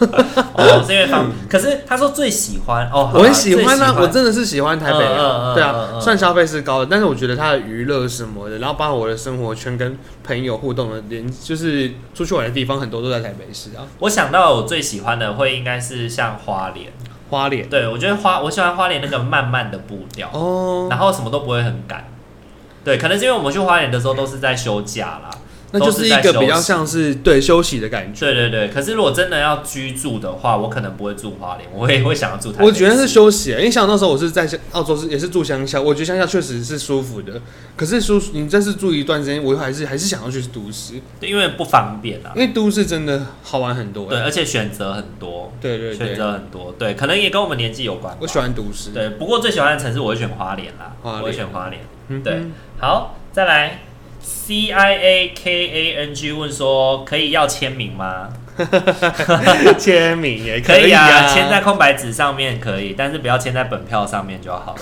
哦，是因为方，可是他说最喜欢哦，我很喜欢啊，我真的是喜欢台北啊，对啊，算消费是高的，但是我觉得它的娱乐什么的，然后包括我的生活圈跟朋友互动的连，就是出去玩的地方很多都在台北市啊。我想到我最喜欢的会应该是像花莲。花莲，对，我觉得花，我喜欢花莲那个慢慢的步调，哦，然后什么都不会很赶，对，可能是因为我们去花莲的时候都是在休假啦。那就是一个比较像是对休息的感觉。对对对，可是如果真的要居住的话，我可能不会住花莲，我也会想要住台北。我觉得是休息，因为像那时候我是在澳洲是也是住乡下，我觉得乡下确实是舒服的。可是舒服，你这是住一段时间，我还是还是想要去都市，因为不方便啊。因为都市真的好玩很多，对，而且选择很多，对对，选择很多，对，可能也跟我们年纪有关。我喜欢都市，对，不过最喜欢的城市我会选花莲啦，我会选花莲。嗯对，好，再来。C I A K A N G 问说：“可以要签名吗？签名也 可以啊，签在空白纸上面可以，但是不要签在本票上面就好了。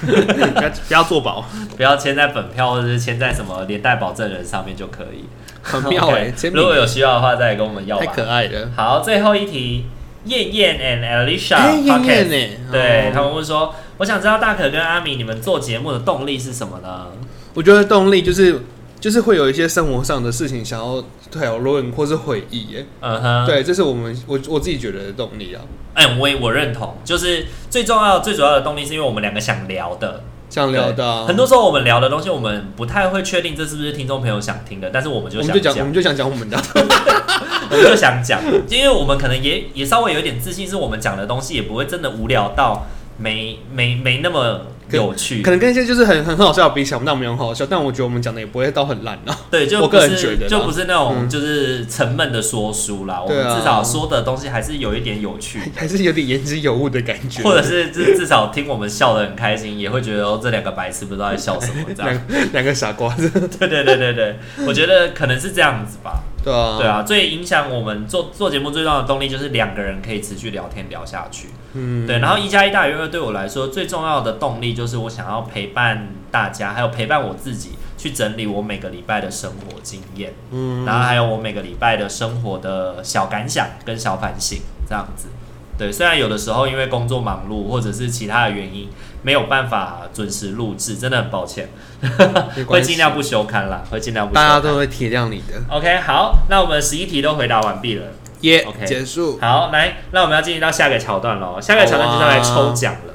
不要不要做保，不要签在本票或者是签在什么连带保证人上面就可以。很妙哎、欸，如果有需要的话再来跟我们要吧。太可爱了。好，最后一题，燕燕 and Alicia，燕燕呢？对他们问说：我想知道大可跟阿米你们做节目的动力是什么呢？”我觉得动力就是就是会有一些生活上的事情想要讨论或是回忆耶，嗯哼，对，这是我们我我自己觉得的动力啊。哎、欸，我也我认同，就是最重要最主要的动力是因为我们两个想聊的，想聊的、啊。很多时候我们聊的东西，我们不太会确定这是不是听众朋友想听的，但是我们就想讲，我们就想讲我们的，我们就想讲，因为我们可能也也稍微有一点自信，是我们讲的东西也不会真的无聊到没没没那么。有趣，可能跟一些就是很很很好笑的比起来，那我们没有很好笑，但我觉得我们讲的也不会到很烂啊。对，就我个人觉得，就不是那种就是沉闷的说书啦。嗯、我们至少说的东西还是有一点有趣，还是有点言之有物的感觉，或者是至至少听我们笑的很开心，也会觉得哦，这两个白痴不知道在笑什么这样，两个傻瓜。对对对对对，我觉得可能是这样子吧。对啊，对啊，最影响我们做做节目最重要的动力就是两个人可以持续聊天聊下去。嗯，对。然后一加一大于二对我来说最重要的动力就是我想要陪伴大家，还有陪伴我自己去整理我每个礼拜的生活经验。嗯，然后还有我每个礼拜的生活的小感想跟小反省这样子。对，虽然有的时候因为工作忙碌或者是其他的原因没有办法准时录制，真的很抱歉，会尽量不休刊啦，会尽量不。大家都会体谅你的。OK，好，那我们十一题都回答完毕了，耶、yeah,，OK，结束。好，来，那我们要进行到下个桥段喽，下个桥段就是来抽奖了，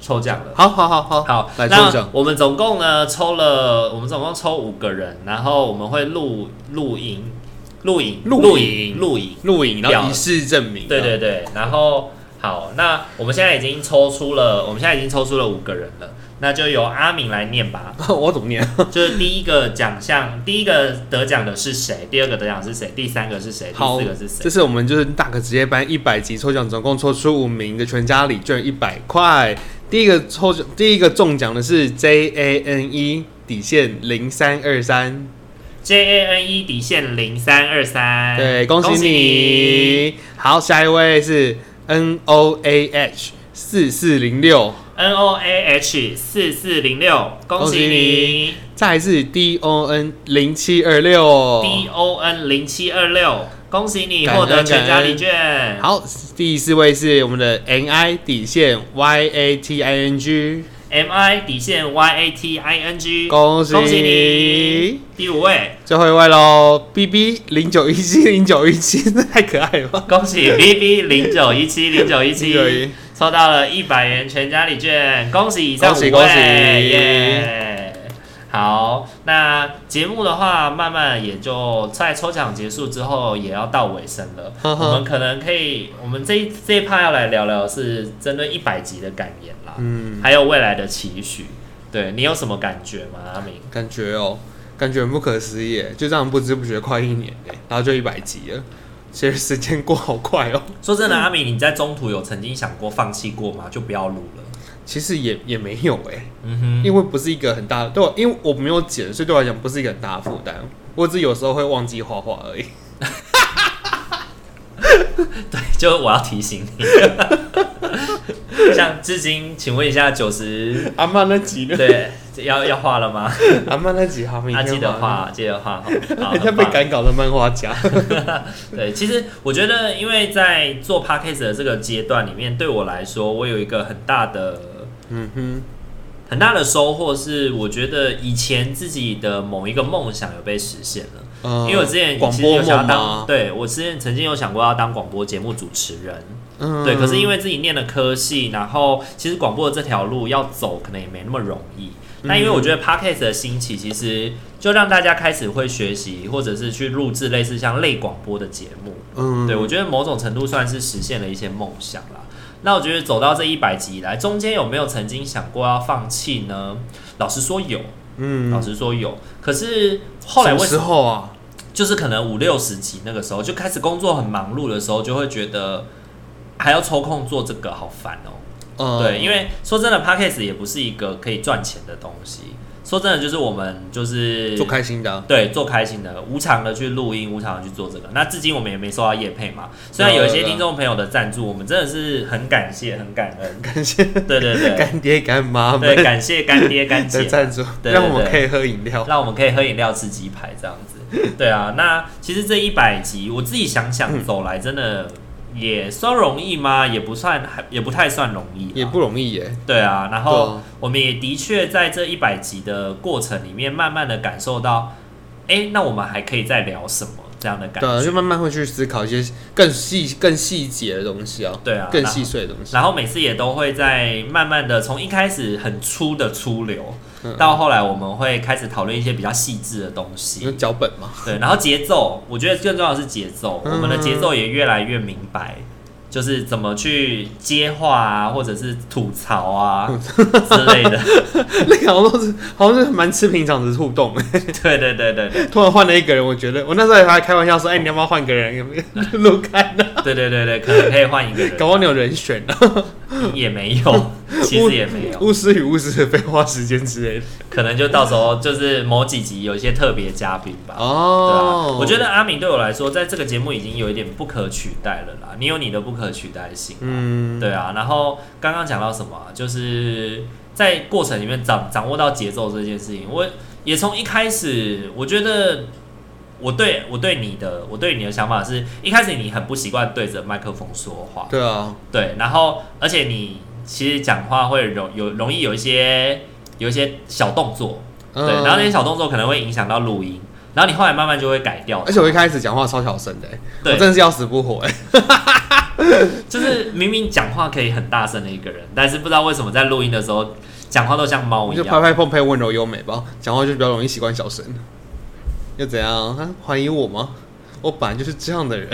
抽奖了。好好好好好，来抽奖。我们总共呢抽了，我们总共抽五个人，然后我们会录录影。录影、录影、录影、录影，然后以示证明。对对对，然后好，那我们现在已经抽出了，我们现在已经抽出了五个人了，那就由阿敏来念吧。我怎么念？就是第一个奖项，第一个得奖的是谁？第二个得奖是谁？第三个是谁？第四个是谁？这是我们就是大可职业班一百集抽奖，总共抽出五名的全家礼券一百块。第一个抽奖，第一个中奖的是 J A N E 底线零三二三。J A N E 底线零三二三，对，恭喜你，恭喜你。好，下一位是 N O A H 四四零六，N O A H 四四零六，恭喜你。再来是 D O N 零七二六，D O N 零七二六，恭喜你获得全家礼券。好，第四位是我们的 N I 底线 Y A T I N G。M I 底线 Y A T I N G，恭喜恭喜你！第五位，最后一位喽，B B 零九一七零九一七，太可爱了吧！恭喜 B B 零九一七零九一七，抽到了一百元全家礼券，恭喜以上五位！恭喜恭喜耶！好，那节目的话，慢慢也就在抽奖结束之后，也要到尾声了。呵呵我们可能可以，我们这一这一趴要来聊聊是针对一百集的感言啦，嗯，还有未来的期许。对，你有什么感觉吗，阿明？感觉哦，感觉很不可思议，就这样不知不觉快一年哎，然后就一百集了，其实时间过好快哦。说真的，阿明，你在中途有曾经想过放弃过吗？就不要录了。其实也也没有哎、欸，嗯哼，因为不是一个很大的，对我，因为我没有剪，所以对我来讲不是一个很大的负担。我只有时候会忘记画画而已。对，就我要提醒你。像至今，请问一下九十阿曼那集呢？对，要要画了吗？阿曼那集好，啊，记得画，记得画。人家 被赶稿的漫画家。对，其实我觉得，因为在做 podcast 的这个阶段里面，对我来说，我有一个很大的。嗯哼，很大的收获是，我觉得以前自己的某一个梦想有被实现了。嗯，因为我之前其实有想要当，对我之前曾经有想过要当广播节目主持人。嗯，对，可是因为自己念了科系，然后其实广播的这条路要走，可能也没那么容易。那因为我觉得 Podcast 的兴起，其实就让大家开始会学习，或者是去录制类似像类广播的节目。嗯，对，我觉得某种程度算是实现了一些梦想啦。那我觉得走到这一百集以来，中间有没有曾经想过要放弃呢？老实说有，嗯，老实说有。可是后来为什么？什么时候啊？就是可能五六十集那个时候，就开始工作很忙碌的时候，就会觉得还要抽空做这个，好烦哦。嗯，对，因为说真的，Podcast 也不是一个可以赚钱的东西。说真的，就是我们就是做开心的，啊，对，做开心的，无偿的去录音，无偿的去做这个。那至今我们也没收到业配嘛。虽然有一些听众朋友的赞助，我们真的是很感谢，很感恩，感谢。对对对，干爹干妈对，感谢干爹干姐的赞助，让我们可以喝饮料，让我们可以喝饮料吃鸡排这样子。对啊，那其实这一百集，我自己想想走来，真的。嗯也算容易吗？也不算，还也不太算容易，也不容易耶。对啊，然后我们也的确在这一百集的过程里面，慢慢的感受到，哎、欸，那我们还可以再聊什么？这样的感觉，对，就慢慢会去思考一些更细、更细节的东西啊。对啊，更细碎的东西然。然后每次也都会在慢慢的从一开始很粗的粗流，嗯、到后来我们会开始讨论一些比较细致的东西。有脚本嘛？对，然后节奏，我觉得更重要的是节奏，嗯、我们的节奏也越来越明白。就是怎么去接话啊，或者是吐槽啊 之类的，那个好像是好像是蛮吃平常的互动。对对对对，突然换了一个人，我觉得我那时候还开玩笑说：“哎、欸，你要不要换个人？有没有录开呢？”对对对对，可能可以换一个人，搞不好你有人选呢。也没有，其实也没有。巫师与巫师的废话时间之类的，可能就到时候就是某几集有一些特别嘉宾吧。哦，对啊，我觉得阿明对我来说，在这个节目已经有一点不可取代了啦。你有你的不可取代性，嗯，对啊。然后刚刚讲到什么，就是在过程里面掌掌握到节奏这件事情，我也从一开始，我觉得。我对我对你的我对你的想法是一开始你很不习惯对着麦克风说话，对啊，对，然后而且你其实讲话会容有容易有一些有一些小动作，嗯、对，然后那些小动作可能会影响到录音，然后你后来慢慢就会改掉。而且我一开始讲话超小声的，对我真的是要死不活哎，就是明明讲话可以很大声的一个人，但是不知道为什么在录音的时候讲话都像猫一样，就拍拍碰拍温柔优美吧，讲话就比较容易习惯小声。又怎样？他怀疑我吗？我本来就是这样的人，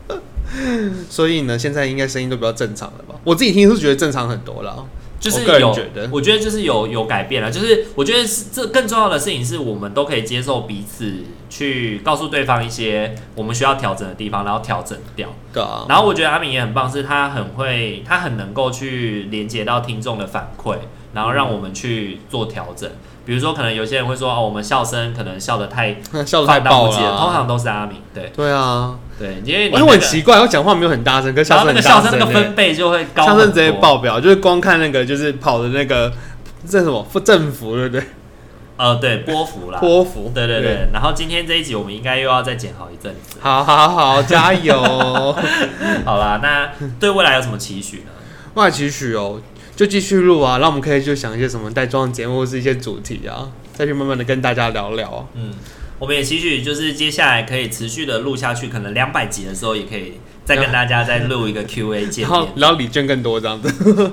所以呢，现在应该声音都比较正常了吧？我自己听是觉得正常很多了，就是有，我觉得，就是有有改变了。就是我觉得是这更重要的事情是我们都可以接受彼此，去告诉对方一些我们需要调整的地方，然后调整掉。对啊。然后我觉得阿明也很棒，是他很会，他很能够去连接到听众的反馈，然后让我们去做调整。比如说，可能有些人会说哦，我们笑声可能笑得太 笑得太爆了，通常都是阿明。对对啊，对，因为、那个、我很奇怪，我讲话没有很大声，跟笑声很大声，笑声那个分贝就会高，笑声直接爆表，就是光看那个就是跑的那个这什么振幅，对不对？呃，对，波幅啦，波幅，对对对。对然后今天这一集我们应该又要再剪好一阵子。好好好，加油！好啦，那对未来有什么期许呢？未来期许哦。就继续录啊，然后我们可以就想一些什么带妆节目，或是一些主题啊，再去慢慢的跟大家聊聊。嗯，我们也期许就是接下来可以持续的录下去，可能两百集的时候也可以再跟大家再录一个 Q&A 见面，然后然后礼券更多这样子。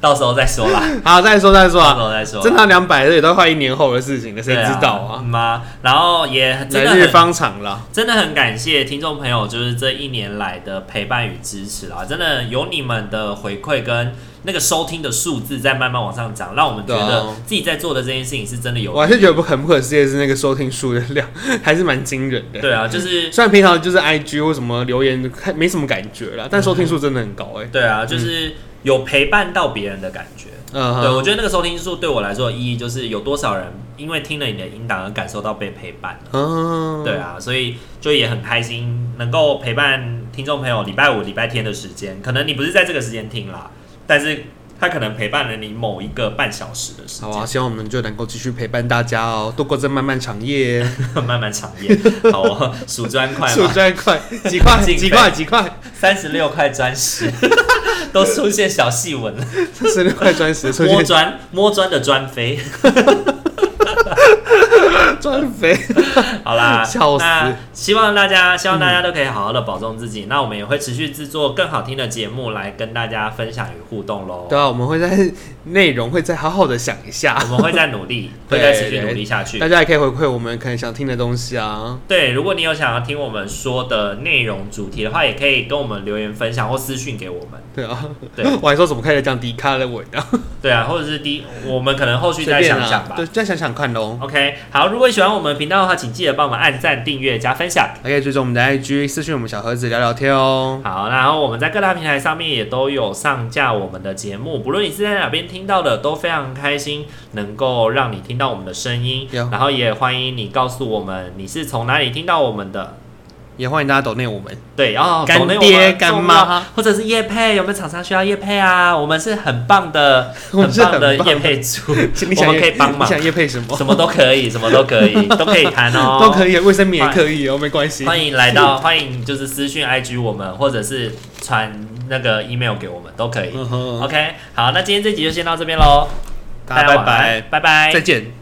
到时候再说啦。好，再说再说啊，到时候再说。正常两百这也都快一年后的事情了，谁知道啊？妈、啊，然后也真的来日方长了，真的很感谢听众朋友，就是这一年来的陪伴与支持啦，真的有你们的回馈跟那个收听的数字在慢慢往上涨，让我们觉得自己在做的这件事情是真的有。我还是觉得不很不可思议是那个收听数的量还是蛮惊人的。对啊，就是虽然平常就是 IG 或什么留言看没什么感觉啦，但收听数真的很高哎、欸。对啊，就是有陪伴到别人的感觉。嗯，对，我觉得那个收听数对我来说的意义就是有多少人因为听了你的音档而感受到被陪伴。嗯，对啊，所以就也很开心能够陪伴听众朋友礼拜五、礼拜天的时间，可能你不是在这个时间听啦，但是他可能陪伴了你某一个半小时的时间。好啊，希望我们就能够继续陪伴大家哦，度过这漫漫长夜。漫漫长夜，好 啊，数砖块，数砖块，几块？几块？几块，三十六块砖石。都出现小细纹了，三十六块砖石，摸砖摸砖的砖飞，砖飞，好啦，笑死！希望大家，希望大家都可以好好的保重自己。嗯、那我们也会持续制作更好听的节目来跟大家分享与互动喽。对啊，我们会在内容会再好好的想一下，我们会再努力，会再持续努力下去。大家也可以回馈我们可能想听的东西啊。对，如果你有想要听我们说的内容主题的话，也可以跟我们留言分享或私讯给我们。对啊，对，我还说怎么开始降低卡的尾啊？对啊，或者是低，我们可能后续再想想吧。对，再想想看喽。OK，好，如果你喜欢我们频道的话，请记得帮我们按赞、订阅、加分享，还可以追踪我们的 IG，私讯我们小盒子聊聊天哦。好，然后我们在各大平台上面也都有上架我们的节目，不论你是在哪边听到的，都非常开心能够让你听到我们的声音。然后也欢迎你告诉我们你是从哪里听到我们的。也欢迎大家抖内我们，对，然后干爹干妈，或者是叶配，有没有厂商需要叶配啊？我们是很棒的，很棒的叶配组，我们可以帮忙。你想叶配什么？什么都可以，什么都可以，都可以谈哦，都可以，卫生棉也可以哦，没关系。欢迎来到，欢迎就是私讯 IG 我们，或者是传那个 email 给我们，都可以。OK，好，那今天这集就先到这边喽，大家拜拜，拜拜，再见。